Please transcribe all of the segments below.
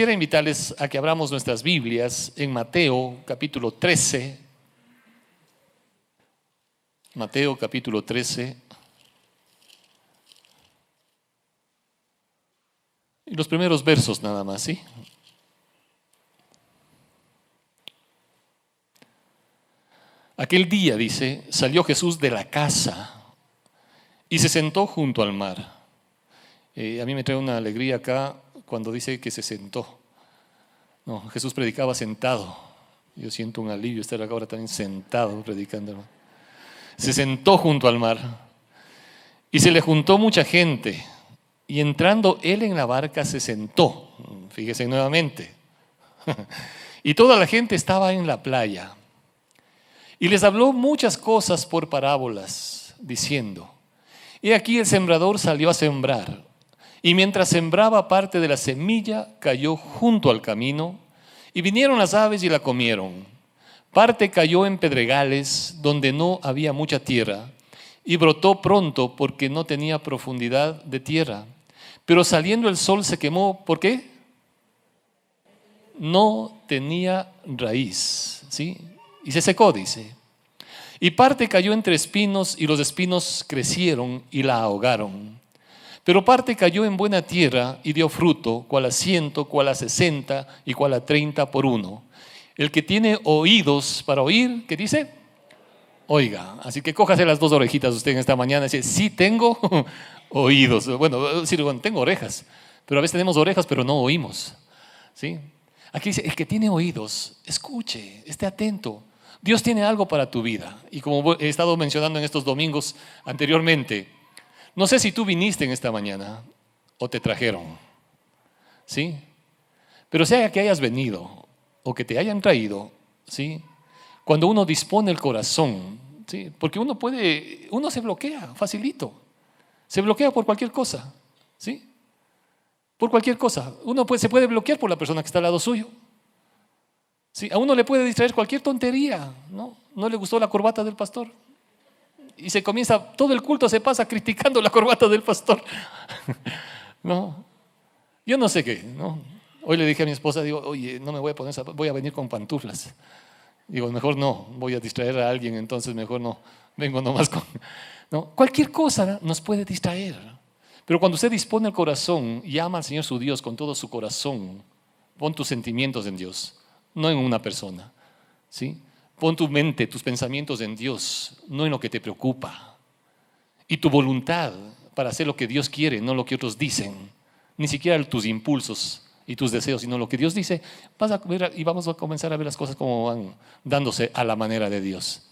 quisiera invitarles a que abramos nuestras Biblias en Mateo capítulo 13. Mateo capítulo 13. Y los primeros versos nada más, ¿sí? Aquel día, dice, salió Jesús de la casa y se sentó junto al mar. Eh, a mí me trae una alegría acá cuando dice que se sentó. No, Jesús predicaba sentado. Yo siento un alivio estar ahora también sentado predicando. Se sentó junto al mar y se le juntó mucha gente. Y entrando él en la barca se sentó. Fíjese nuevamente. y toda la gente estaba en la playa. Y les habló muchas cosas por parábolas, diciendo, y aquí el sembrador salió a sembrar. Y mientras sembraba parte de la semilla, cayó junto al camino, y vinieron las aves y la comieron. Parte cayó en pedregales, donde no había mucha tierra, y brotó pronto porque no tenía profundidad de tierra. Pero saliendo el sol se quemó, ¿por qué? No tenía raíz, ¿sí? Y se secó, dice. Y parte cayó entre espinos y los espinos crecieron y la ahogaron. Pero parte cayó en buena tierra y dio fruto, cual a ciento, cual a sesenta y cual a treinta por uno. El que tiene oídos para oír, ¿qué dice? Oiga, así que cójase las dos orejitas usted en esta mañana y dice, sí tengo oídos. Bueno, bueno, tengo orejas, pero a veces tenemos orejas pero no oímos. ¿Sí? Aquí dice, el que tiene oídos, escuche, esté atento. Dios tiene algo para tu vida. Y como he estado mencionando en estos domingos anteriormente, no sé si tú viniste en esta mañana o te trajeron. ¿Sí? Pero sea que hayas venido o que te hayan traído, ¿sí? Cuando uno dispone el corazón, ¿sí? Porque uno puede, uno se bloquea facilito. Se bloquea por cualquier cosa, ¿sí? Por cualquier cosa. Uno se puede bloquear por la persona que está al lado suyo. Sí, a uno le puede distraer cualquier tontería, ¿no? No le gustó la corbata del pastor. Y se comienza, todo el culto se pasa criticando la corbata del pastor. no, yo no sé qué, ¿no? Hoy le dije a mi esposa, digo, oye, no me voy a poner, voy a venir con pantuflas. Digo, mejor no, voy a distraer a alguien, entonces mejor no, vengo nomás con... ¿no? Cualquier cosa nos puede distraer. Pero cuando usted dispone el corazón y ama al Señor su Dios con todo su corazón, pon tus sentimientos en Dios no en una persona. ¿sí? Pon tu mente, tus pensamientos en Dios, no en lo que te preocupa. Y tu voluntad para hacer lo que Dios quiere, no lo que otros dicen. Ni siquiera tus impulsos y tus deseos, sino lo que Dios dice. Vas a ver, y vamos a comenzar a ver las cosas como van dándose a la manera de Dios.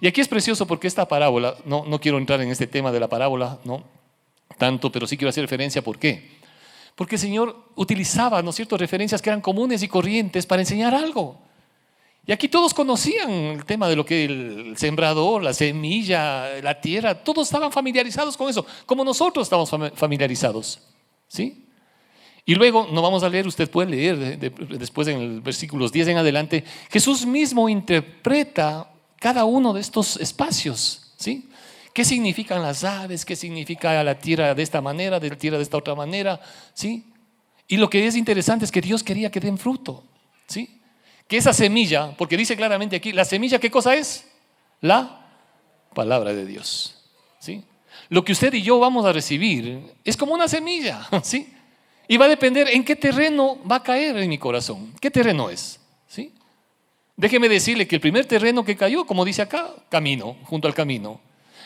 Y aquí es precioso porque esta parábola, no, no quiero entrar en este tema de la parábola, no tanto, pero sí quiero hacer referencia. ¿Por qué? Porque el Señor utilizaba, ¿no referencias que eran comunes y corrientes para enseñar algo. Y aquí todos conocían el tema de lo que el sembrador, la semilla, la tierra, todos estaban familiarizados con eso, como nosotros estamos familiarizados. ¿Sí? Y luego, no vamos a leer, usted puede leer después en el versículos 10 en adelante, Jesús mismo interpreta cada uno de estos espacios. ¿Sí? ¿Qué significan las aves? ¿Qué significa la tierra de esta manera, de la tierra de esta otra manera? ¿Sí? Y lo que es interesante es que Dios quería que den fruto. ¿Sí? Que esa semilla, porque dice claramente aquí, la semilla, ¿qué cosa es? La palabra de Dios. ¿Sí? Lo que usted y yo vamos a recibir es como una semilla. ¿Sí? Y va a depender en qué terreno va a caer en mi corazón. ¿Qué terreno es? ¿Sí? Déjeme decirle que el primer terreno que cayó, como dice acá, camino, junto al camino.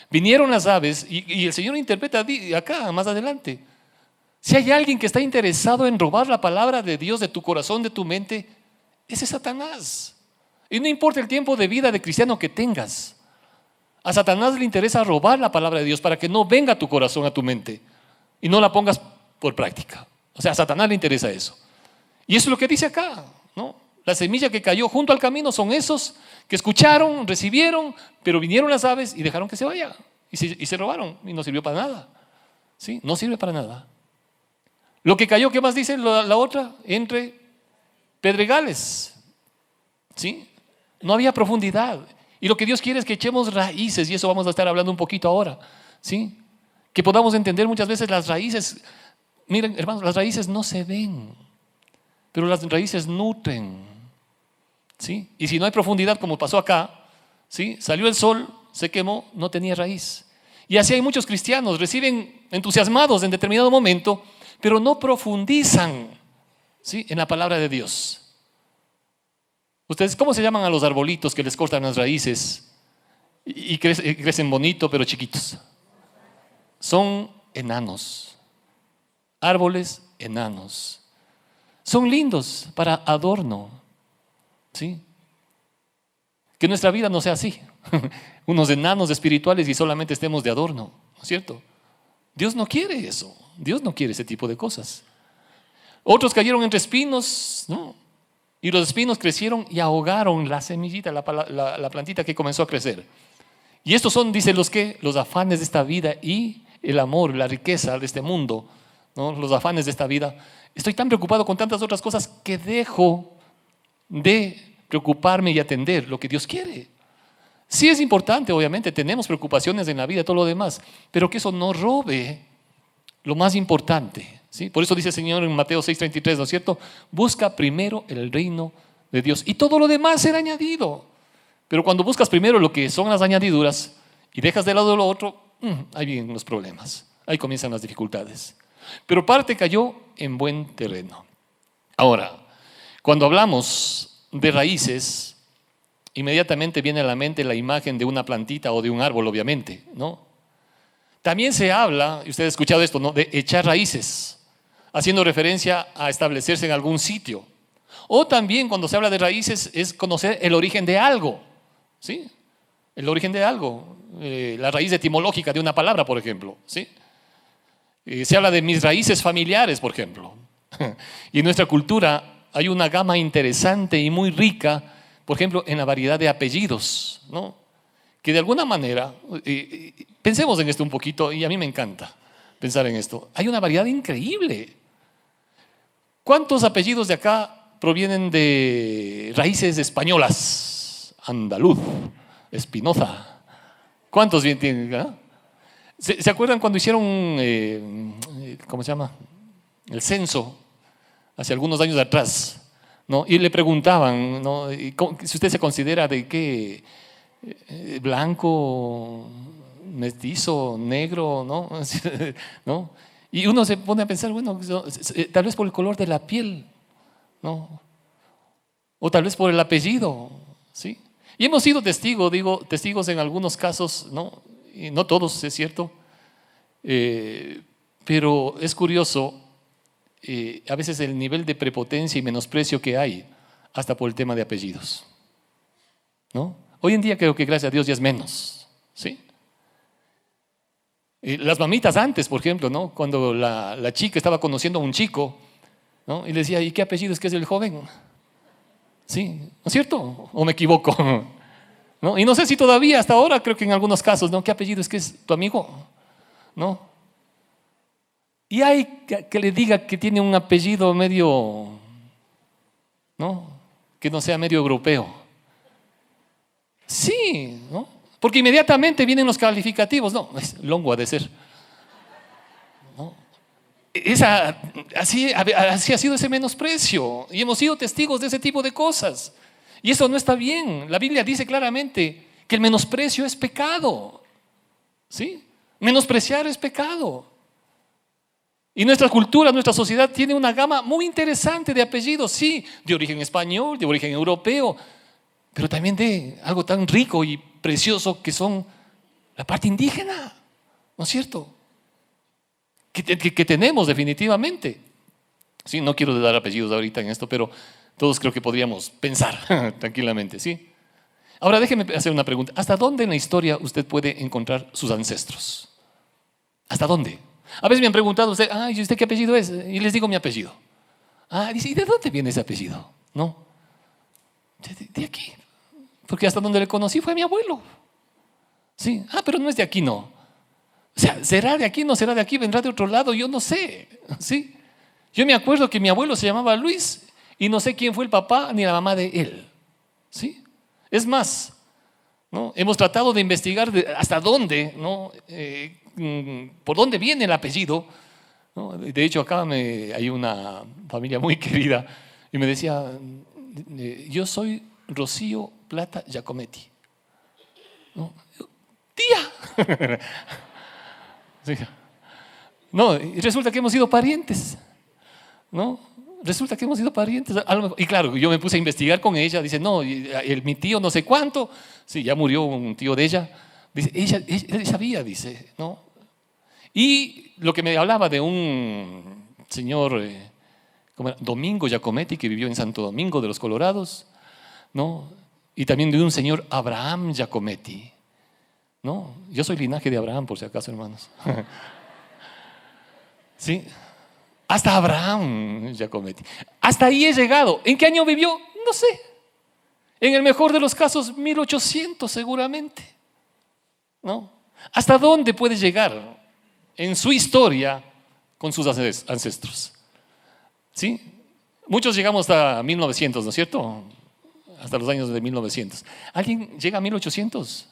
Vinieron las aves y, el Señor interpreta acá, más adelante. Si hay alguien que está interesado en robar la palabra de Dios de tu corazón, de tu mente, ese es Satanás. Y no importa el tiempo de vida de cristiano que tengas. A Satanás le interesa robar la palabra de Dios para que no venga tu corazón, a tu mente, y no la pongas por práctica. O sea, a Satanás le interesa eso. Y eso es lo que dice acá, ¿no? La semilla que cayó junto al camino son esos que escucharon, recibieron, pero vinieron las aves y dejaron que se vaya. Y se, robaron y no sirvió para nada. ¿Sí? No sirve para nada. Lo que cayó, ¿qué más dice la, otra? Entre pedregales. ¿Sí? No había profundidad. Y lo que Dios quiere es que echemos raíces, y eso vamos a estar hablando un poquito ahora. ¿Sí? Que podamos entender muchas veces las raíces. Miren, hermanos, las raíces no se ven pero las raíces nutren. ¿sí? Y si no hay profundidad, como pasó acá, ¿sí? salió el sol, se quemó, no tenía raíz. Y así hay muchos cristianos, reciben entusiasmados en determinado momento, pero no profundizan en la palabra de Dios. ¿Ustedes cómo se llaman a los arbolitos que les cortan las raíces y crecen bonito pero chiquitos? Son enanos. Árboles enanos. Son lindos para adorno. ¿Sí? Que nuestra vida no sea así. Unos enanos espirituales y solamente estemos de adorno, ¿no es cierto? Dios no quiere eso. Dios no quiere ese tipo de cosas. Otros cayeron entre espinos, ¿no? Y los espinos crecieron y ahogaron la semillita, la, plantita que comenzó a crecer. Y estos son, dicen los que, los afanes de esta vida y el amor, la riqueza de este mundo, los afanes de esta vida. Estoy tan preocupado con tantas otras cosas que dejo de preocuparme y atender lo que Dios quiere. Sí es importante, obviamente, tenemos preocupaciones en la vida, todo lo demás, pero que eso no robe lo más importante. Por eso dice el Señor en Mateo 6:33, ¿no es cierto? Busca primero el reino de Dios y todo lo demás será añadido. Pero cuando buscas primero lo que son las añadiduras y dejas de lado lo otro, mm, ahí vienen los problemas, ahí comienzan las dificultades. Pero parte cayó en buen terreno. Ahora, cuando hablamos de raíces, inmediatamente viene a la mente la imagen de una plantita o de un árbol, obviamente, ¿no? También se habla, y usted ha escuchado esto, ¿no? De echar raíces, haciendo referencia a establecerse en algún sitio. O también cuando se habla de raíces es conocer el origen de algo, ¿sí? El origen de algo, eh, la raíz etimológica de una palabra, por ejemplo, ¿sí? Eh, se habla de mis raíces familiares, por ejemplo. y en nuestra cultura hay una gama interesante y muy rica por ejemplo, en la variedad de apellidos, ¿no? Que de alguna manera, pensemos en esto un poquito, y a mí me encanta pensar en esto. Hay una variedad increíble. ¿Cuántos apellidos de acá provienen de raíces españolas? Andaluz, Espinoza. ¿Cuántos bien tienen? Ah? ¿Se, acuerdan cuando hicieron, eh, ¿cómo se llama? El censo, hace algunos años atrás. Y le preguntaban, ¿no? si usted se considera de qué, eh, blanco, mestizo, negro. ¿no? Y uno se pone a pensar, bueno, eh, tal vez por el color de la piel, ¿no? O tal vez por el apellido, ¿sí? Y hemos sido testigos, digo, testigos en algunos casos, ¿no? No todos, es cierto. Eh, pero es curioso eh, a veces el nivel de prepotencia y menosprecio que hay, hasta por el tema de apellidos. ¿No? Hoy en día creo que gracias a Dios ya es menos. ¿sí? Las mamitas antes, por ejemplo, ¿no? cuando la, chica estaba conociendo a un chico ¿no? y le decía, ¿y qué apellido es que es el joven? ¿Sí? ¿No es cierto? ¿O me equivoco? ¿No? Y no sé si todavía, hasta ahora, creo que en algunos casos, ¿no? ¿Qué apellido es que es tu amigo? ¿No? Y hay que le diga que tiene un apellido medio, ¿no? Que no sea medio europeo. Sí, ¿no? Porque inmediatamente vienen los calificativos. No, es longo ha de ser. Esa, así, así ha sido ese menosprecio. Y hemos sido testigos de ese tipo de cosas. Y eso no está bien. La Biblia dice claramente que el menosprecio es pecado. ¿Sí? Menospreciar es pecado. Y nuestra cultura, nuestra sociedad tiene una gama muy interesante de apellidos, sí, de origen español, de origen europeo, pero también de algo tan rico y precioso que son la parte indígena, ¿no es cierto? Que, tenemos definitivamente. Sí, no quiero dar apellidos ahorita en esto, pero todos creo que podríamos pensar tranquilamente, ¿sí? Ahora déjeme hacer una pregunta. ¿Hasta dónde en la historia usted puede encontrar sus ancestros? ¿Hasta dónde? A veces me han preguntado, usted, ay, ¿usted qué apellido es? Y les digo mi apellido. Ah, dice, ¿y de dónde viene ese apellido? No. De, aquí. Porque hasta donde le conocí fue mi abuelo. Sí. Ah, pero no es de aquí, no. O sea, ¿será de aquí? ¿No será de aquí? ¿Vendrá de otro lado? Yo no sé. ¿Sí? Yo me acuerdo que mi abuelo se llamaba Luis y no sé quién fue el papá ni la mamá de él. ¿Sí? Es más, ¿no? hemos tratado de investigar hasta dónde ¿no? Eh, Mm, por dónde viene el apellido. De hecho, acá hay una familia muy querida Y me decía, eh, yo soy Rocío Plata Giacometti. ¿No? Tía. No, resulta que hemos sido parientes. ¿No? Resulta que hemos sido parientes. Y claro, yo me puse a investigar con ella. Dice, no, el, mi tío no sé cuánto. Sí, ya murió un tío de ella. Dice, ella, ella sabía, dice, ¿no? Y lo que me hablaba de un señor, eh, Domingo Giacometti, que vivió en Santo Domingo de los Colorados, ¿no? Y también de un señor Abraham Giacometti, ¿no? Yo soy linaje de Abraham, por si acaso, hermanos. ¿Sí? Hasta Abraham Giacometti. Hasta ahí he llegado. ¿En qué año vivió? No sé. En el mejor de los casos, 1800 seguramente. ¿No? ¿Hasta dónde puede llegar en su historia con sus ancestros? ¿Sí? Muchos llegamos hasta 1900, ¿no es cierto? Hasta los años de 1900. ¿Alguien llega a 1800?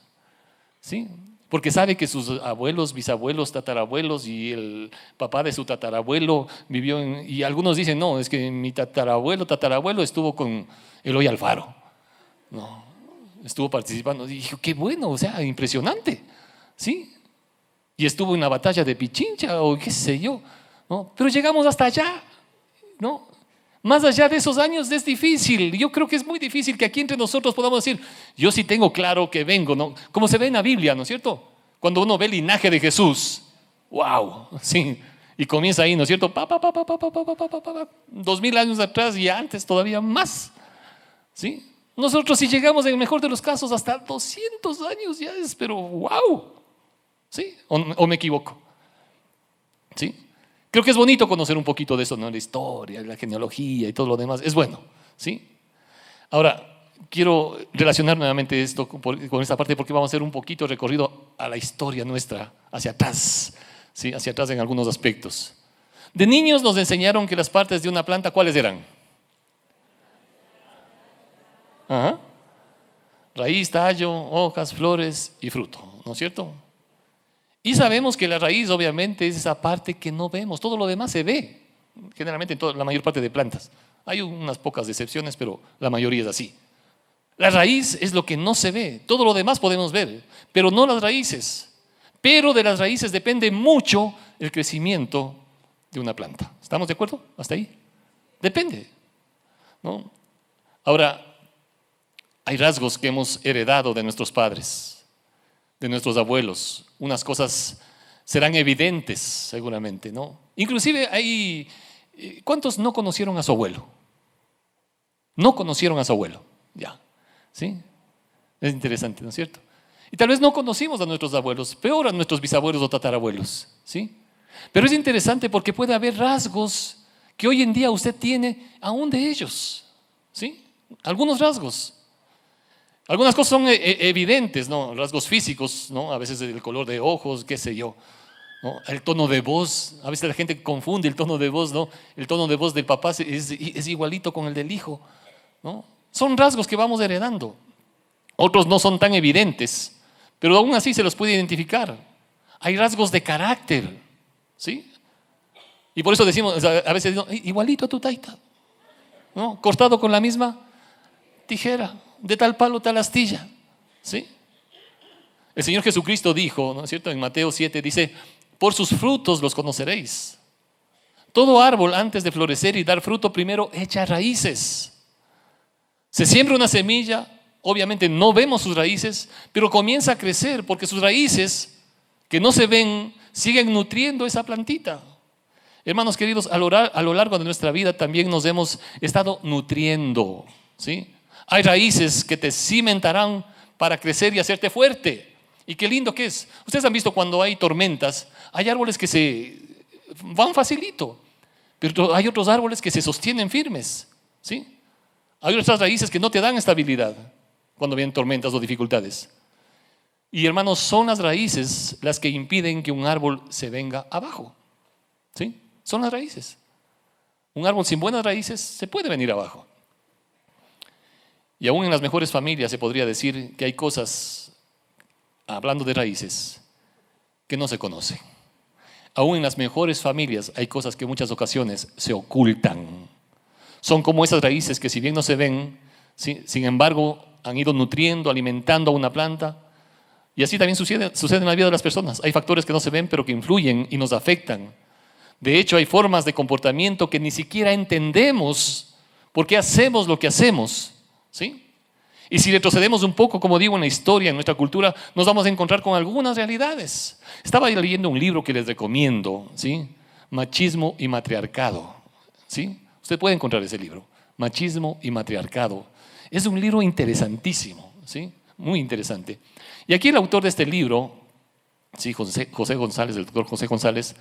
¿Sí? Porque sabe que sus abuelos, bisabuelos, tatarabuelos y el papá de su tatarabuelo vivió en... Y algunos dicen, no, es que mi tatarabuelo, tatarabuelo estuvo con Eloy Alfaro. No, estuvo participando. Y dijo, qué bueno, o sea, impresionante. ¿Sí? Y estuvo en la batalla de Pichincha o qué sé yo. ¿no? Pero llegamos hasta allá. ¿no? Más allá de esos años es difícil. Yo creo que es muy difícil que aquí entre nosotros podamos decir, yo sí tengo claro que vengo, ¿no? Como se ve en la Biblia, ¿no es cierto? Cuando uno ve el linaje de Jesús, wow, sí, y comienza ahí, ¿no es cierto? Pa, pa, pa, Dos mil años atrás y antes todavía más, ¿sí? Nosotros si llegamos en el mejor de los casos hasta 200 años ya es, pero wow, ¿sí? ¿O, o me equivoco? ¿Sí? Creo que es bonito conocer un poquito de eso, ¿no? La historia, la genealogía y todo lo demás. Es bueno, ¿sí? Ahora, quiero relacionar nuevamente esto con esta parte porque vamos a hacer un poquito recorrido a la historia nuestra, hacia atrás, ¿sí? Hacia atrás en algunos aspectos. De niños nos enseñaron que las partes de una planta, ¿cuáles eran? Raíz, tallo, hojas, flores y fruto, ¿no es cierto? Y sabemos que la raíz obviamente es esa parte que no vemos, todo lo demás se ve, generalmente en toda, la mayor parte de plantas. Hay unas pocas excepciones, pero la mayoría es así. La raíz es lo que no se ve, todo lo demás podemos ver, pero no las raíces. Pero de las raíces depende mucho el crecimiento de una planta. ¿Estamos de acuerdo? ¿Hasta ahí? Depende. ¿no? Ahora, hay rasgos que hemos heredado de nuestros padres de nuestros abuelos. Unas cosas serán evidentes seguramente, ¿no? Inclusive hay... Eh, ¿Cuántos no conocieron a su abuelo? No conocieron a su abuelo, ya. ¿Sí? Es interesante, ¿no es cierto? Y tal vez no conocimos a nuestros abuelos, peor a nuestros bisabuelos o tatarabuelos, ¿sí? Pero es interesante porque puede haber rasgos que hoy en día usted tiene aún de ellos, ¿sí? Algunos rasgos. Algunas cosas son eh, eh, evidentes, ¿no? Rasgos físicos, ¿no? A veces el color de ojos, qué sé yo. El tono de voz, a veces la gente confunde el tono de voz, ¿no? El tono de voz del papá es, es igualito con el del hijo, ¿no? Son rasgos que vamos heredando. Otros no son tan evidentes, pero aún así se los puede identificar. Hay rasgos de carácter, ¿sí? Y por eso decimos, a veces igualito a tu taita, ¿no? Cortado con la misma tijera de tal palo, tal astilla. ¿Sí? El Señor Jesucristo dijo, ¿no es cierto? En Mateo 7 dice, por sus frutos los conoceréis. Todo árbol antes de florecer y dar fruto primero echa raíces. Se siembra una semilla, obviamente no vemos sus raíces, pero comienza a crecer porque sus raíces, que no se ven, siguen nutriendo esa plantita. Hermanos queridos, a lo largo de nuestra vida también nos hemos estado nutriendo, ¿sí? Hay raíces que te cimentarán para crecer y hacerte fuerte. Y qué lindo que es. Ustedes han visto cuando hay tormentas, hay árboles que se van facilito, pero hay otros árboles que se sostienen firmes. ¿sí? Hay otras raíces que no te dan estabilidad cuando vienen tormentas o dificultades. Y hermanos, son las raíces las que impiden que un árbol se venga abajo. ¿Sí? Son las raíces. Un árbol sin buenas raíces se puede venir abajo. Y aún en las mejores familias se podría decir que hay cosas, hablando de raíces, que no se conocen. Aún en las mejores familias hay cosas que en muchas ocasiones se ocultan. Son como esas raíces que si bien no se ven, sin embargo han ido nutriendo, alimentando a una planta. Y así también sucede, sucede en la vida de las personas. Hay factores que no se ven pero que influyen y nos afectan. De hecho, hay formas de comportamiento que ni siquiera entendemos por qué hacemos lo que hacemos. ¿Sí? Y si retrocedemos un poco, como digo, en la historia, en nuestra cultura, nos vamos a encontrar con algunas realidades. Estaba leyendo un libro que les recomiendo, ¿sí? Machismo y matriarcado. ¿sí? Usted puede encontrar ese libro, Machismo y matriarcado. Es un libro interesantísimo, ¿sí? muy interesante. Y aquí el autor de este libro, ¿sí? José, José González, el doctor José González,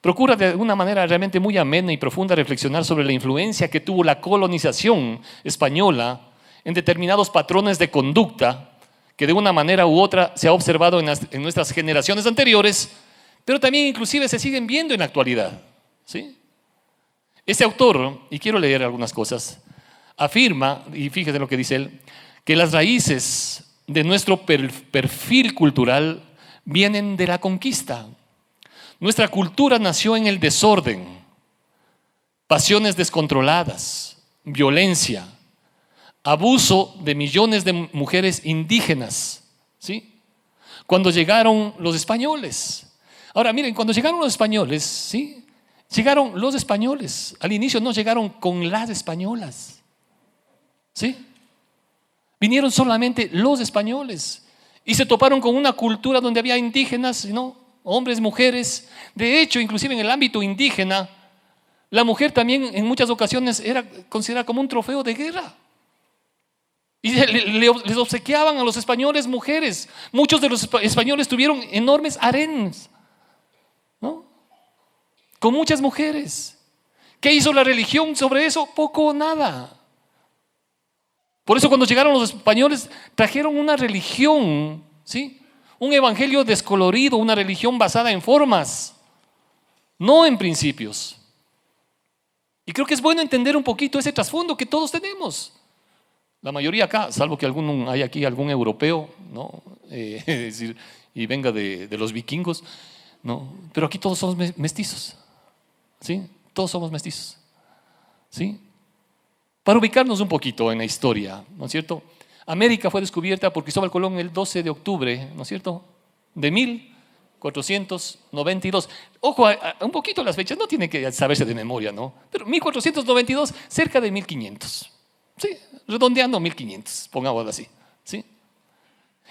procura de una manera realmente muy amena y profunda reflexionar sobre la influencia que tuvo la colonización española en determinados patrones de conducta que de una manera u otra se ha observado en, nuestras generaciones anteriores, pero también inclusive se siguen viendo en la actualidad. ¿sí? Este autor, y quiero leer algunas cosas, afirma, y fíjese lo que dice él, que las raíces de nuestro perfil cultural vienen de la conquista. Nuestra cultura nació en el desorden, pasiones descontroladas, violencia, abuso de millones de mujeres indígenas, ¿sí? Cuando llegaron los españoles. Ahora, miren, cuando llegaron los españoles, ¿sí? Llegaron los españoles. Al inicio no llegaron con las españolas. ¿Sí? Vinieron solamente los españoles y se toparon con una cultura donde había indígenas, ¿no? Hombres, mujeres. De hecho, inclusive en el ámbito indígena, la mujer también en muchas ocasiones era considerada como un trofeo de guerra. Y les obsequiaban a los españoles mujeres. Muchos de los españoles tuvieron enormes harenes, ¿no? Con muchas mujeres. ¿Qué hizo la religión sobre eso? Poco o nada. Por eso cuando llegaron los españoles trajeron una religión, ¿sí? Un evangelio descolorido, una religión basada en formas, no en principios. Y creo que es bueno entender un poquito ese trasfondo que todos tenemos. La mayoría acá, salvo que algún, hay aquí algún europeo, ¿no? Eh, decir, y venga de, los vikingos, ¿no? Pero aquí todos somos mestizos, ¿sí? Todos somos mestizos, ¿sí? Para ubicarnos un poquito en la historia, ¿no es cierto? América fue descubierta por Cristóbal Colón el 12 de octubre, ¿no es cierto? De 1492. Ojo, un poquito las fechas, no tiene que saberse de memoria, ¿no? Pero 1492, cerca de 1500. Sí, redondeando 1500, pongámoslo así. ¿sí?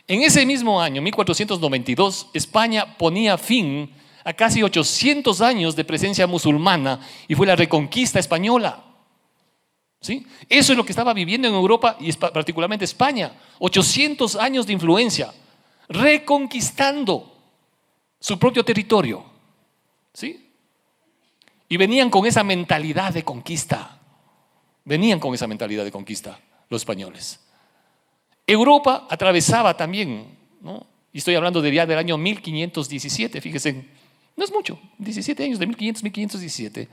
En ese mismo año, 1492, España ponía fin a casi 800 años de presencia musulmana y fue la reconquista española. ¿Sí? Eso es lo que estaba viviendo en Europa y particularmente España. 800 años de influencia, reconquistando su propio territorio. ¿Sí? Y venían con esa mentalidad de conquista. Venían con esa mentalidad de conquista los españoles. Europa atravesaba también, ¿no? y estoy hablando de ya del año 1517, fíjense, no es mucho, 17 años, de 1500, 1517.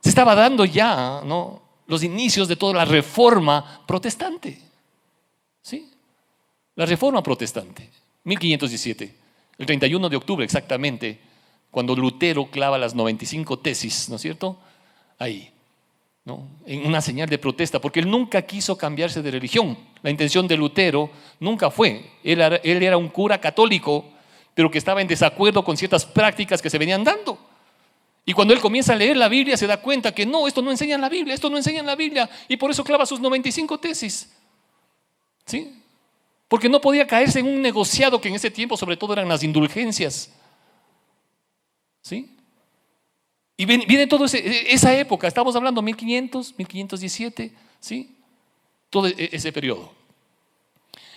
Se estaba dando ya ¿no? los inicios de toda la reforma protestante. ¿Sí? La reforma protestante, 1517, el 31 de octubre exactamente, cuando Lutero clava las 95 tesis, ¿no es cierto? Ahí en una señal de protesta, porque él nunca quiso cambiarse de religión. La intención de Lutero nunca fue. Él era, él era un cura católico, pero que estaba en desacuerdo con ciertas prácticas que se venían dando. Y cuando él comienza a leer la Biblia se da cuenta que no, esto no enseña en la Biblia, esto no enseña en la Biblia, y por eso clava sus 95 tesis. ¿Sí? Porque no podía caerse en un negociado que en ese tiempo sobre todo eran las indulgencias. ¿Sí? Y viene, toda esa época, estamos hablando 1500, 1517, ¿sí? Todo e, ese periodo.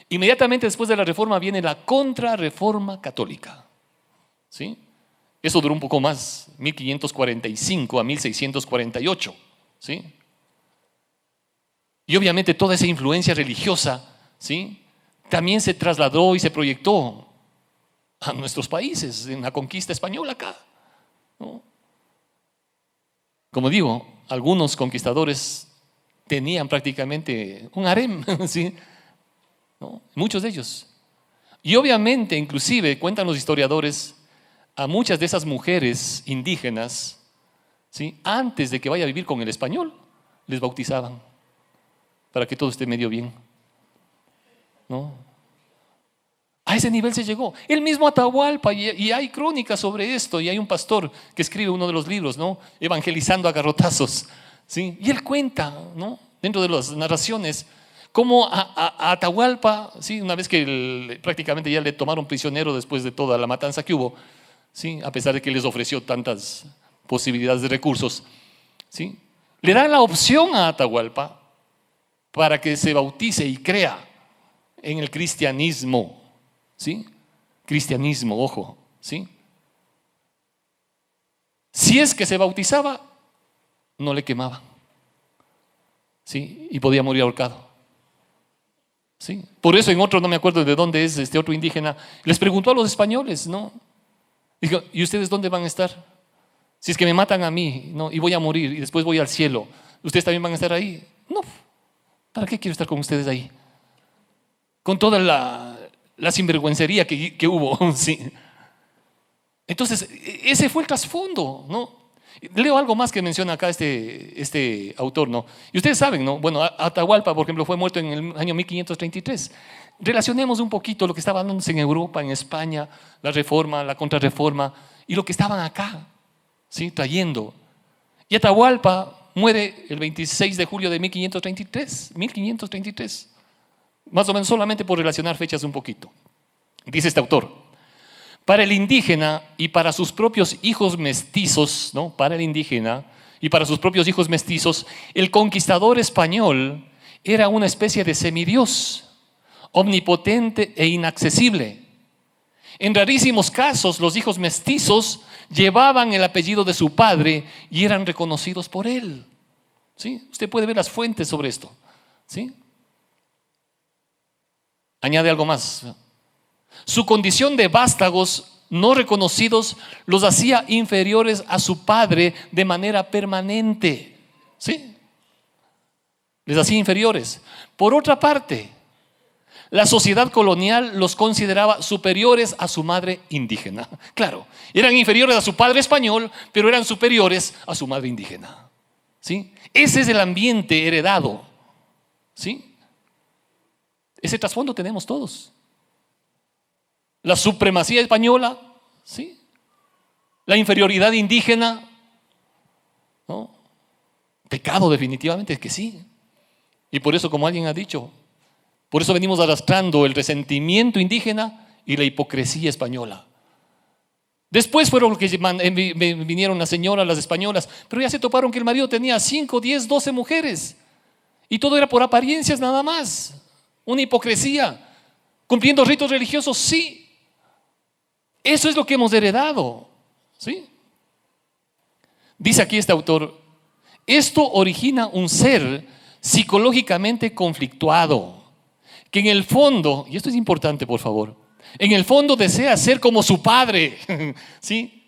Inmediatamente después de la reforma viene la contrarreforma católica. ¿Sí? Eso duró un poco más, 1545 a 1648. ¿Sí? Y obviamente toda esa influencia religiosa, ¿sí? También se trasladó y se proyectó a nuestros países, en la conquista española acá. ¿no? Como digo, algunos conquistadores tenían prácticamente un harem, ¿sí? muchos de ellos. Y obviamente, inclusive, cuentan los historiadores, a muchas de esas mujeres indígenas, ¿sí? antes de que vaya a vivir con el español, les bautizaban para que todo esté medio bien. ¿No? A ese nivel se llegó. El mismo Atahualpa, y, hay crónicas sobre esto, y hay un pastor que escribe uno de los libros, ¿no? Evangelizando a garrotazos. ¿sí? Y él cuenta, ¿no? Dentro de las narraciones, cómo a, Atahualpa, ¿sí? una vez que prácticamente ya le tomaron prisionero después de toda la matanza que hubo, ¿sí? a pesar de que les ofreció tantas posibilidades de recursos, ¿sí? le dan la opción a Atahualpa para que se bautice y crea en el cristianismo. ¿Sí? Cristianismo, ojo, ¿sí? Si es que se bautizaba, no le quemaban. ¿Sí? Y podía morir ahorcado. ¿Sí? Por eso en otro, no me acuerdo de dónde es este otro indígena, les preguntó a los españoles, ¿no? Dijo, ¿y ustedes dónde van a estar? Si es que me matan a mí, ¿no? Y voy a morir y después voy al cielo, ¿ustedes también van a estar ahí? No. ¿Para qué quiero estar con ustedes ahí? Con toda la, la sinvergüencería que, que hubo. sí. Entonces, ese fue el trasfondo, ¿no? Leo algo más que menciona acá este, este autor, ¿no? Y ustedes saben, ¿no? Bueno, Atahualpa, por ejemplo, fue muerto en el año 1533. Relacionemos un poquito lo que estaba dándose en Europa, en España, la reforma, la contrarreforma, y lo que estaban acá, ¿sí? Trayendo. Y Atahualpa muere el 26 de julio de 1533, 1533. Más o menos solamente por relacionar fechas un poquito. Dice este autor, para el indígena y para sus propios hijos mestizos, ¿no? Para el indígena y para sus propios hijos mestizos, el conquistador español era una especie de semidios, omnipotente e inaccesible. En rarísimos casos, los hijos mestizos llevaban el apellido de su padre y eran reconocidos por él. ¿Sí? Usted puede ver las fuentes sobre esto. ¿Sí? Añade algo más. Su condición de vástagos no reconocidos los hacía inferiores a su padre de manera permanente. ¿Sí? Les hacía inferiores. Por otra parte, la sociedad colonial los consideraba superiores a su madre indígena. Claro, eran inferiores a su padre español, pero eran superiores a su madre indígena. ¿Sí? Ese es el ambiente heredado. ¿Sí? Ese trasfondo tenemos todos. La supremacía española, ¿sí? La inferioridad indígena, ¿no? Pecado definitivamente, es que sí. Y por eso, como alguien ha dicho, por eso venimos arrastrando el resentimiento indígena y la hipocresía española. Después fueron los que vinieron las señoras, las españolas, pero ya se toparon que el marido tenía 5, 10, 12 mujeres. Y todo era por apariencias nada más una hipocresía. Cumpliendo ritos religiosos, sí. Eso es lo que hemos heredado. ¿Sí? Dice aquí este autor, esto origina un ser psicológicamente conflictuado, que en el fondo, y esto es importante por favor, en el fondo desea ser como su padre. ¿Sí?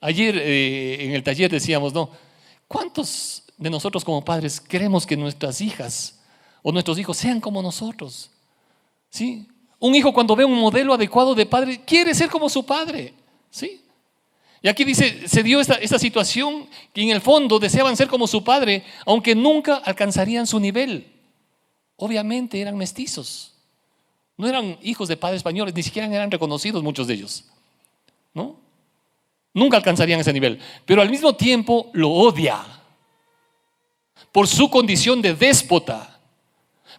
Ayer eh, en el taller decíamos, ¿no? ¿Cuántos de nosotros como padres queremos que nuestras hijas o nuestros hijos sean como nosotros. ¿Sí? Un hijo cuando ve un modelo adecuado de padre quiere ser como su padre. ¿Sí? Y aquí dice, se dio esta, esta situación que en el fondo deseaban ser como su padre, aunque nunca alcanzarían su nivel. Obviamente eran mestizos. No eran hijos de padres españoles, ni siquiera eran reconocidos muchos de ellos. ¿No? Nunca alcanzarían ese nivel. Pero al mismo tiempo lo odia por su condición de déspota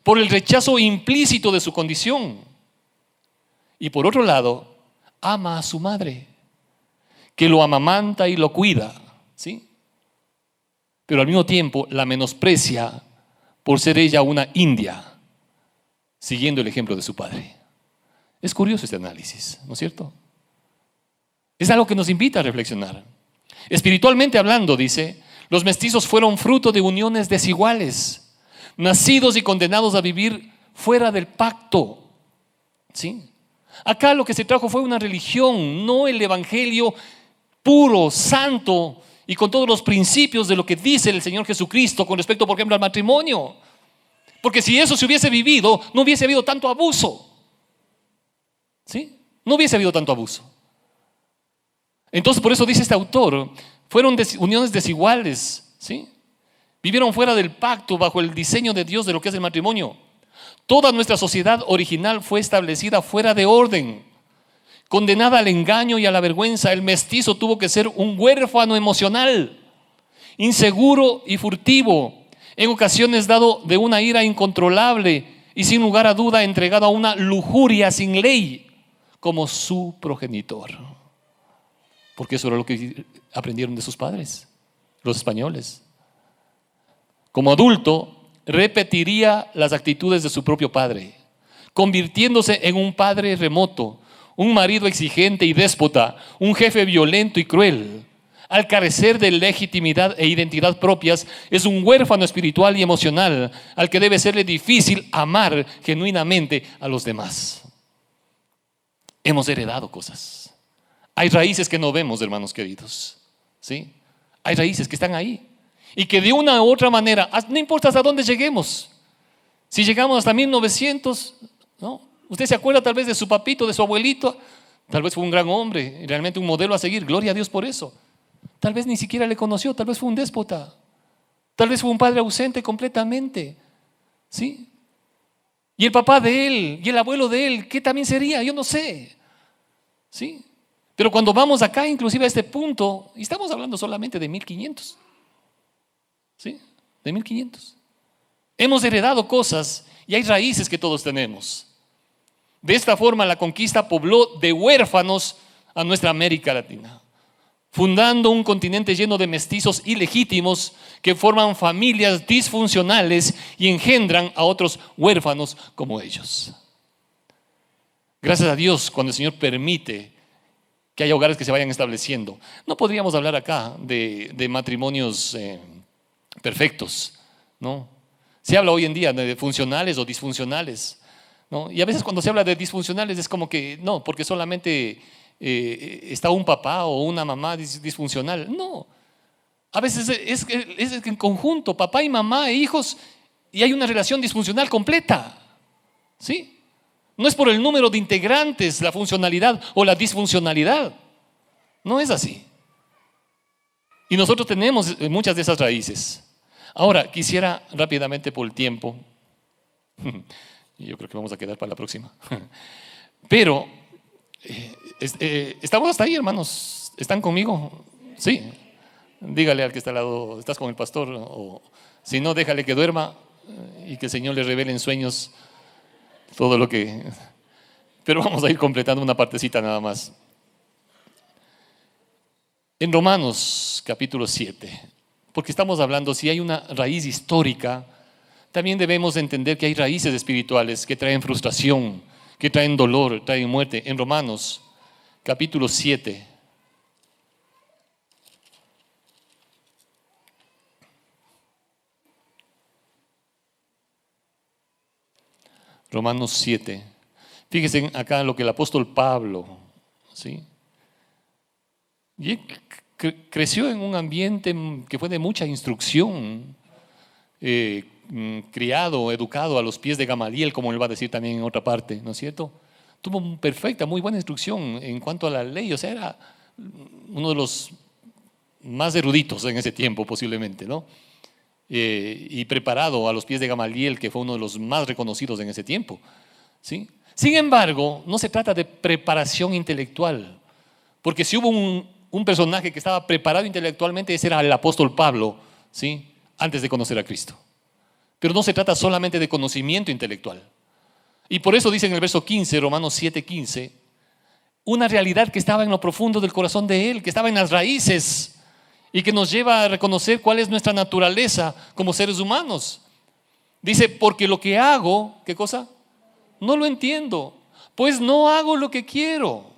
por el rechazo implícito de su condición. Y por otro lado, ama a su madre, que lo amamanta y lo cuida, ¿sí? Pero al mismo tiempo la menosprecia por ser ella una india, siguiendo el ejemplo de su padre. Es curioso este análisis, ¿no es cierto? Es algo que nos invita a reflexionar. Espiritualmente hablando, dice, los mestizos fueron fruto de uniones desiguales nacidos y condenados a vivir fuera del pacto. ¿Sí? Acá lo que se trajo fue una religión, no el evangelio puro, santo y con todos los principios de lo que dice el Señor Jesucristo con respecto, por ejemplo, al matrimonio. Porque si eso se hubiese vivido, no hubiese habido tanto abuso. ¿Sí? No hubiese habido tanto abuso. Entonces, por eso dice este autor, fueron uniones desiguales, ¿sí? Vivieron fuera del pacto, bajo el diseño de Dios de lo que es el matrimonio. Toda nuestra sociedad original fue establecida fuera de orden. Condenada al engaño y a la vergüenza, el mestizo tuvo que ser un huérfano emocional, inseguro y furtivo, en ocasiones dado de una ira incontrolable y sin lugar a duda entregado a una lujuria sin ley como su progenitor. Porque eso era lo que aprendieron de sus padres, los españoles. Como adulto, repetiría las actitudes de su propio padre, convirtiéndose en un padre remoto, un marido exigente y déspota, un jefe violento y cruel. Al carecer de legitimidad e identidad propias, es un huérfano espiritual y emocional al que debe serle difícil amar genuinamente a los demás. Hemos heredado cosas. Hay raíces que no vemos, hermanos queridos. ¿Sí? Hay raíces que están ahí. Y que de una u otra manera, no importa hasta dónde lleguemos, si llegamos hasta 1900, ¿no? Usted se acuerda tal vez de su papito, de su abuelito, tal vez fue un gran hombre, realmente un modelo a seguir, gloria a Dios por eso. Tal vez ni siquiera le conoció, tal vez fue un déspota, tal vez fue un padre ausente completamente, ¿sí? Y el papá de él, y el abuelo de él, ¿qué también sería? Yo no sé, ¿sí? Pero cuando vamos acá, inclusive a este punto, y estamos hablando solamente de 1500, ¿Sí? De 1500. Hemos heredado cosas y hay raíces que todos tenemos. De esta forma la conquista pobló de huérfanos a nuestra América Latina, fundando un continente lleno de mestizos ilegítimos que forman familias disfuncionales y engendran a otros huérfanos como ellos. Gracias a Dios cuando el Señor permite que haya hogares que se vayan estableciendo. No podríamos hablar acá de, matrimonios... Eh, perfectos, ¿no? Se habla hoy en día de funcionales o disfuncionales, ¿no? Y a veces cuando se habla de disfuncionales es como que, no, porque solamente eh, está un papá o una mamá disfuncional. No, a veces es, es en conjunto, papá y mamá e hijos, y hay una relación disfuncional completa, ¿sí? No es por el número de integrantes la funcionalidad o la disfuncionalidad. No es así. Y nosotros tenemos muchas de esas raíces. Ahora, quisiera rápidamente por el tiempo, yo creo que vamos a quedar para la próxima, pero eh, eh, estamos hasta ahí, hermanos. ¿Están conmigo? Sí. Dígale al que está al lado, ¿estás con el pastor? O si no, déjale que duerma eh, y que el Señor le revele en sueños todo lo que... Pero vamos a ir completando una partecita nada más. En Romanos capítulo 7, porque estamos hablando, si hay una raíz histórica, también debemos entender que hay raíces espirituales que traen frustración, que traen dolor, traen muerte. En Romanos, capítulo 7. Romanos 7. Fíjense acá lo que el apóstol Pablo, ¿sí? Creció en un ambiente que fue de mucha instrucción, eh, mm, criado, educado a los pies de Gamaliel, como él va a decir también en otra parte, ¿no es cierto? Tuvo perfecta, muy buena instrucción en cuanto a la ley, o sea, era uno de los más eruditos en ese tiempo posiblemente, ¿no? Eh, y preparado a los pies de Gamaliel, que fue uno de los más reconocidos en ese tiempo, ¿sí? Sin embargo, no se trata de preparación intelectual, porque si hubo un, un personaje que estaba preparado intelectualmente, ese era el apóstol Pablo, ¿sí? antes de conocer a Cristo. Pero no se trata solamente de conocimiento intelectual. Y por eso dice en el verso 15, Romanos 7, 15, una realidad que estaba en lo profundo del corazón de Él, que estaba en las raíces y que nos lleva a reconocer cuál es nuestra naturaleza como seres humanos. Dice, porque lo que hago, ¿qué cosa? No lo entiendo, pues no hago lo que quiero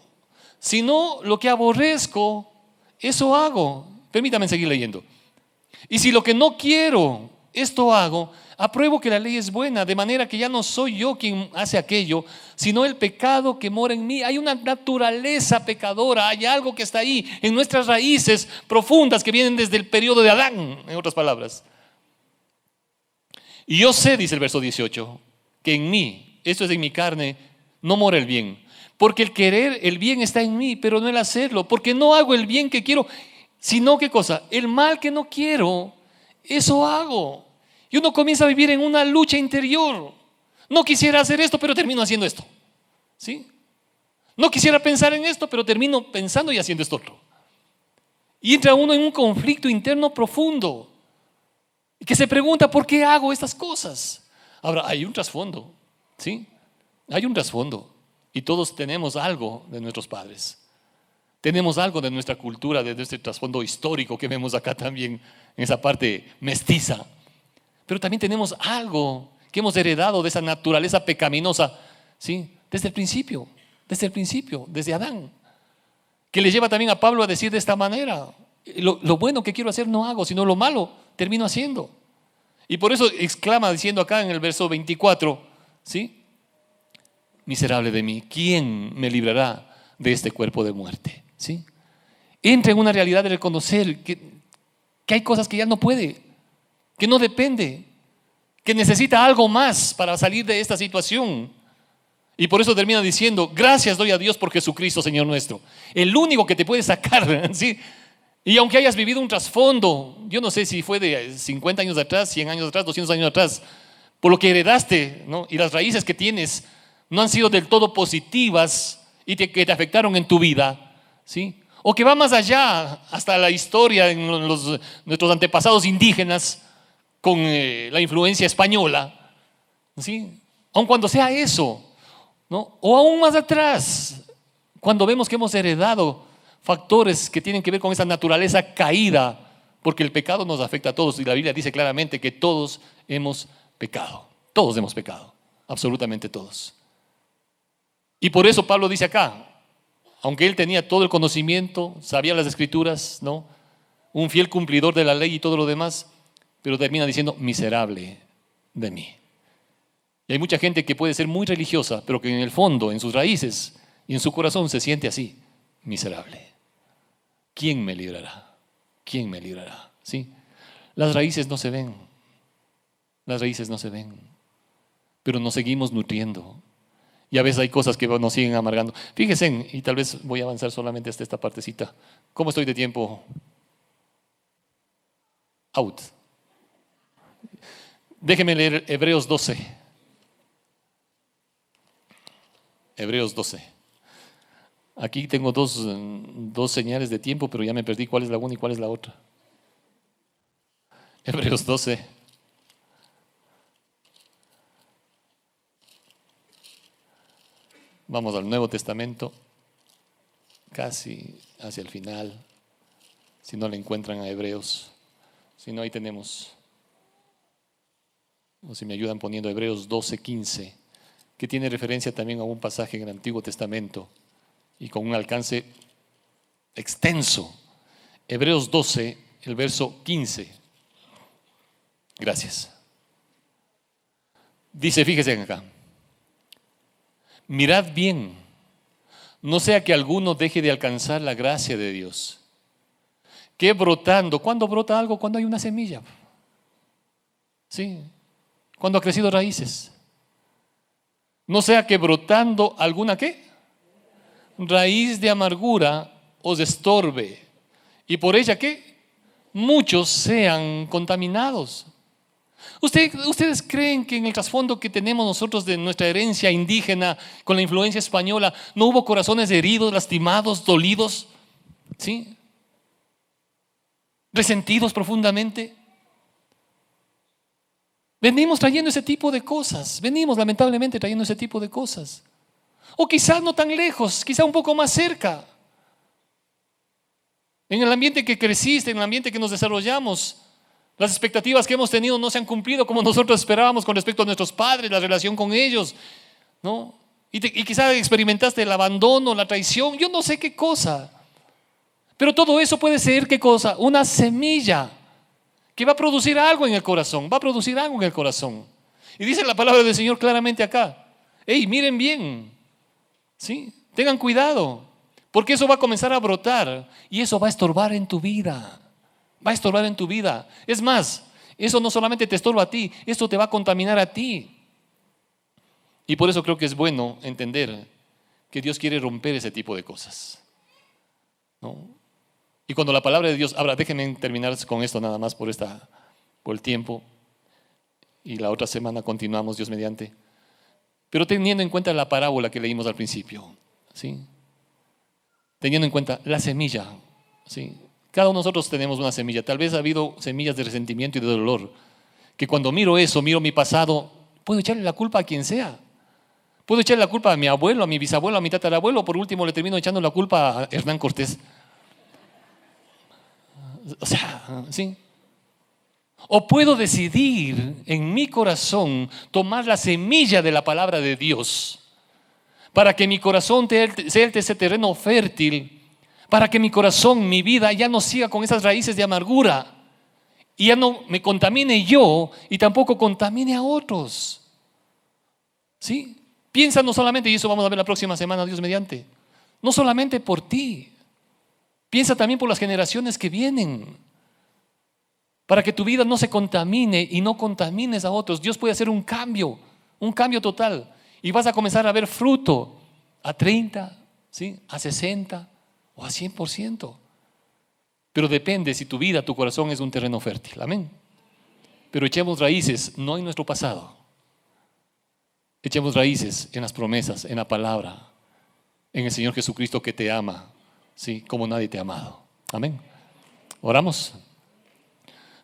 sino lo que aborrezco, eso hago. Permítame seguir leyendo. Y si lo que no quiero, esto hago, apruebo que la ley es buena, de manera que ya no soy yo quien hace aquello, sino el pecado que mora en mí. Hay una naturaleza pecadora, hay algo que está ahí en nuestras raíces profundas que vienen desde el periodo de Adán, en otras palabras. Y yo sé, dice el verso 18, que en mí, esto es en mi carne, no mora el bien. Porque el querer, el bien está en mí, pero no el hacerlo. Porque no hago el bien que quiero, sino qué cosa, el mal que no quiero, Eso hago. Y uno comienza a vivir en una lucha interior. No quisiera hacer esto, pero termino haciendo esto. ¿Sí? No quisiera pensar en esto, pero termino pensando y haciendo esto otro. Y entra uno en un conflicto interno profundo. Que se pregunta, ¿por qué hago estas cosas? Ahora, hay un trasfondo. ¿Sí? Hay un trasfondo. Y todos tenemos algo de nuestros padres. Tenemos algo de nuestra cultura, de este trasfondo histórico que vemos acá también, en esa parte mestiza. Pero también tenemos algo que hemos heredado de esa naturaleza pecaminosa, ¿sí? Desde el principio, desde el principio, desde Adán. Que le lleva también a Pablo a decir de esta manera, lo, lo bueno que quiero hacer no hago, sino lo malo termino haciendo. Y por eso exclama diciendo acá en el verso 24, ¿sí? Miserable de mí, ¿quién me librará de este cuerpo de muerte? ¿Sí? Entra en una realidad de reconocer que, que hay cosas que ya no puede, que no depende, que necesita algo más para salir de esta situación. Y por eso termina diciendo, gracias doy a Dios por Jesucristo, Señor nuestro. El único que te puede sacar, ¿sí? Y aunque hayas vivido un trasfondo, yo no sé si fue de 50 años atrás, 100 años atrás, 200 años atrás, por lo que heredaste, ¿no? Y las raíces que tienes no han sido del todo positivas y que te afectaron en tu vida, ¿sí? O que va más allá, hasta la historia en nuestros antepasados indígenas, con eh, la influencia española, ¿sí? Aun cuando sea eso, ¿no? O aún más atrás, cuando vemos que hemos heredado factores que tienen que ver con esa naturaleza caída, porque el pecado nos afecta a todos y la Biblia dice claramente que todos hemos pecado, todos hemos pecado, absolutamente todos. Y por eso Pablo dice acá, aunque él tenía todo el conocimiento, sabía las escrituras, ¿no? Un fiel cumplidor de la ley y todo lo demás, pero termina diciendo, miserable de mí. Y hay mucha gente que puede ser muy religiosa, pero que en el fondo, en sus raíces y en su corazón se siente así, miserable. ¿Quién me librará? ¿Quién me librará? ¿Sí? Las raíces no se ven. Las raíces no se ven. Pero nos seguimos nutriendo. Y a veces hay cosas que nos siguen amargando. Fíjense, y tal vez voy a avanzar solamente hasta esta partecita. ¿Cómo estoy de tiempo? Out. Déjeme leer Hebreos 12. Hebreos 12. Aquí tengo dos, dos, señales de tiempo, pero ya me perdí cuál es la una y cuál es la otra. Hebreos 12. Vamos al Nuevo Testamento, casi hacia el final, si no le encuentran a Hebreos. Si no, ahí tenemos o si me ayudan poniendo Hebreos 12, 15, que tiene referencia también a un pasaje en el Antiguo Testamento y con un alcance extenso. Hebreos 12, el verso 15. Gracias. Dice, fíjese acá, mirad bien, no sea que alguno deje de alcanzar la gracia de Dios, que brotando, ¿cuándo brota algo? Cuando hay una semilla. Sí, cuando ha crecido raíces. No sea que brotando alguna qué? Raíz de amargura os estorbe. Y por ella qué? Muchos sean contaminados. ¿Ustedes creen que en el trasfondo que tenemos nosotros de nuestra herencia indígena con la influencia española no hubo corazones heridos, lastimados, dolidos? ¿Sí? ¿Resentidos profundamente? Venimos trayendo ese tipo de cosas, venimos lamentablemente trayendo ese tipo de cosas. O quizás no tan lejos, quizá un poco más cerca. En el ambiente que creciste, en el ambiente que nos desarrollamos, las expectativas que hemos tenido no se han cumplido como nosotros esperábamos con respecto a nuestros padres, la relación con ellos, ¿no? Y, quizás experimentaste el abandono, la traición, yo no sé qué cosa. Pero todo eso puede ser qué cosa, una semilla que va a producir algo en el corazón, va a producir algo en el corazón. Y dice la palabra del Señor claramente acá. Hey, miren bien, ¿sí? Tengan cuidado, porque eso va a comenzar a brotar y eso va a estorbar en tu vida. Va a estorbar en tu vida. Es más, eso no solamente te estorba a ti, esto te va a contaminar a ti. Y por eso creo que es bueno entender que Dios quiere romper ese tipo de cosas. Y cuando la palabra de Dios, ahora déjenme terminar con esto nada más por esta, por el tiempo y la otra semana continuamos, Dios mediante. Pero teniendo en cuenta la parábola que leímos al principio, ¿sí? Teniendo en cuenta la semilla, ¿sí? Cada uno de nosotros tenemos una semilla. Tal vez ha habido semillas de resentimiento y de dolor. Que cuando miro eso, miro mi pasado, puedo echarle la culpa a quien sea. Puedo echarle la culpa a mi abuelo, a mi bisabuelo, a mi tatarabuelo. Por último, le termino echando la culpa a Hernán Cortés. O sea, sí. O puedo decidir en mi corazón tomar la semilla de la palabra de Dios para que mi corazón sea ese terreno fértil para que mi corazón, mi vida ya no siga con esas raíces de amargura y ya no me contamine yo y tampoco contamine a otros. ¿Sí? Piensa no solamente, y eso vamos a ver la próxima semana, Dios mediante, no solamente por ti, piensa también por las generaciones que vienen, para que tu vida no se contamine y no contamines a otros. Dios puede hacer un cambio, un cambio total, y vas a comenzar a ver fruto a 30, ¿sí? a 60, o a 100%. Pero depende si tu vida, tu corazón es un terreno fértil. Amén. Pero echemos raíces no en nuestro pasado. Echemos raíces en las promesas, en la palabra, en el Señor Jesucristo que te ama, sí, como nadie te ha amado. Amén. Oramos.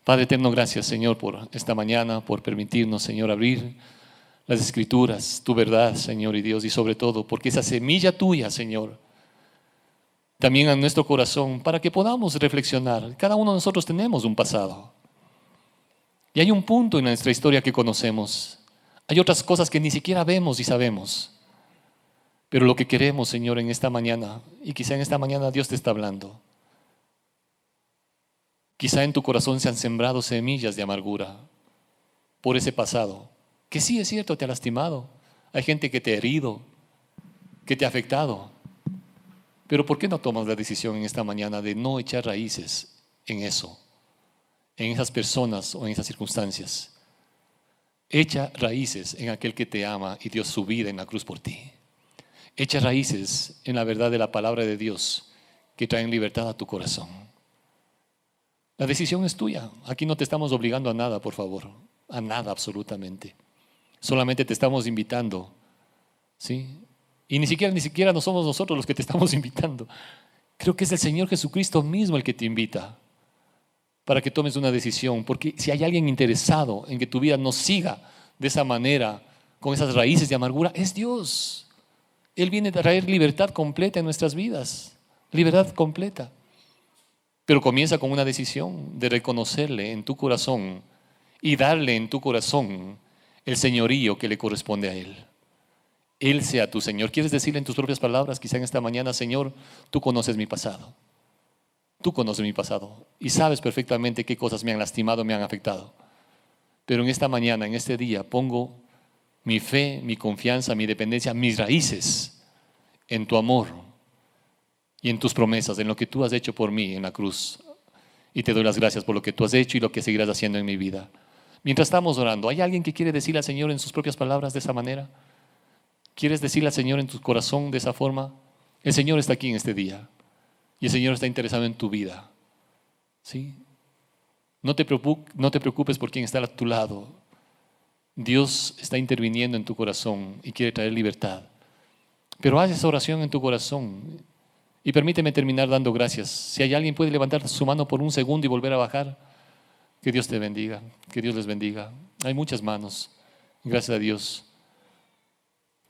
Padre eterno, gracias Señor por esta mañana, por permitirnos, Señor, abrir las escrituras, tu verdad, Señor y Dios, y sobre todo porque esa semilla tuya, Señor, también a nuestro corazón para que podamos reflexionar. Cada uno de nosotros tenemos un pasado. Y hay un punto en nuestra historia que conocemos. Hay otras cosas que ni siquiera vemos y sabemos. Pero lo que queremos, Señor, en esta mañana, y quizá en esta mañana Dios te está hablando, quizá en tu corazón se han sembrado semillas de amargura por ese pasado, que sí es cierto, te ha lastimado. Hay gente que te ha herido, que te ha afectado. Pero ¿por qué no tomas la decisión en esta mañana de no echar raíces en eso, en esas personas o en esas circunstancias? Echa raíces en aquel que te ama y dio su vida en la cruz por ti. Echa raíces en la verdad de la palabra de Dios que traen libertad a tu corazón. La decisión es tuya. Aquí no te estamos obligando a nada, por favor. A nada absolutamente. Solamente te estamos invitando, ¿sí? Y ni siquiera, ni siquiera no somos nosotros los que te estamos invitando. Creo que es el Señor Jesucristo mismo el que te invita para que tomes una decisión. Porque si hay alguien interesado en que tu vida no siga de esa manera, con esas raíces de amargura, es Dios. Él viene a traer libertad completa en nuestras vidas. Libertad completa. Pero comienza con una decisión de reconocerle en tu corazón y darle en tu corazón el señorío que le corresponde a Él. Él sea tu Señor. ¿Quieres decirle en tus propias palabras, quizá en esta mañana, Señor, tú conoces mi pasado? Tú conoces mi pasado y sabes perfectamente qué cosas me han lastimado, me han afectado. Pero en esta mañana, en este día, pongo mi fe, mi confianza, mi dependencia, mis raíces en tu amor y en tus promesas, en lo que tú has hecho por mí en la cruz. Y te doy las gracias por lo que tú has hecho y lo que seguirás haciendo en mi vida. Mientras estamos orando, ¿hay alguien que quiere decirle al Señor en sus propias palabras de esa manera? ¿Quieres decirle al Señor en tu corazón de esa forma? El Señor está aquí en este día y el Señor está interesado en tu vida. ¿Sí? No te, no te preocupes por quien está a tu lado. Dios está interviniendo en tu corazón y quiere traer libertad. Pero haz esa oración en tu corazón y permíteme terminar dando gracias. Si hay alguien puede levantar su mano por un segundo y volver a bajar, que Dios te bendiga, que Dios les bendiga. Hay muchas manos. Gracias a Dios.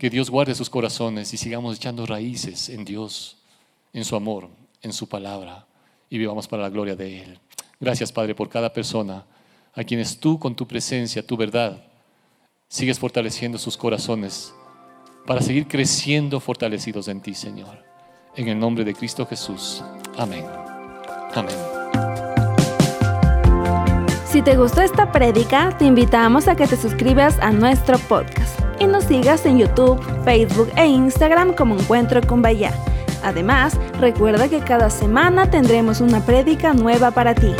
Que Dios guarde sus corazones y sigamos echando raíces en Dios, en su amor, en su palabra y vivamos para la gloria de Él. Gracias, Padre, por cada persona a quienes tú con tu presencia, tu verdad, sigues fortaleciendo sus corazones para seguir creciendo fortalecidos en ti, Señor. En el nombre de Cristo Jesús. Amén. Amén. Si te gustó esta prédica, te invitamos a que te suscribas a nuestro podcast y nos sigas en YouTube, Facebook e Instagram como Encuentro con Bahía. Además, recuerda que cada semana tendremos una prédica nueva para ti.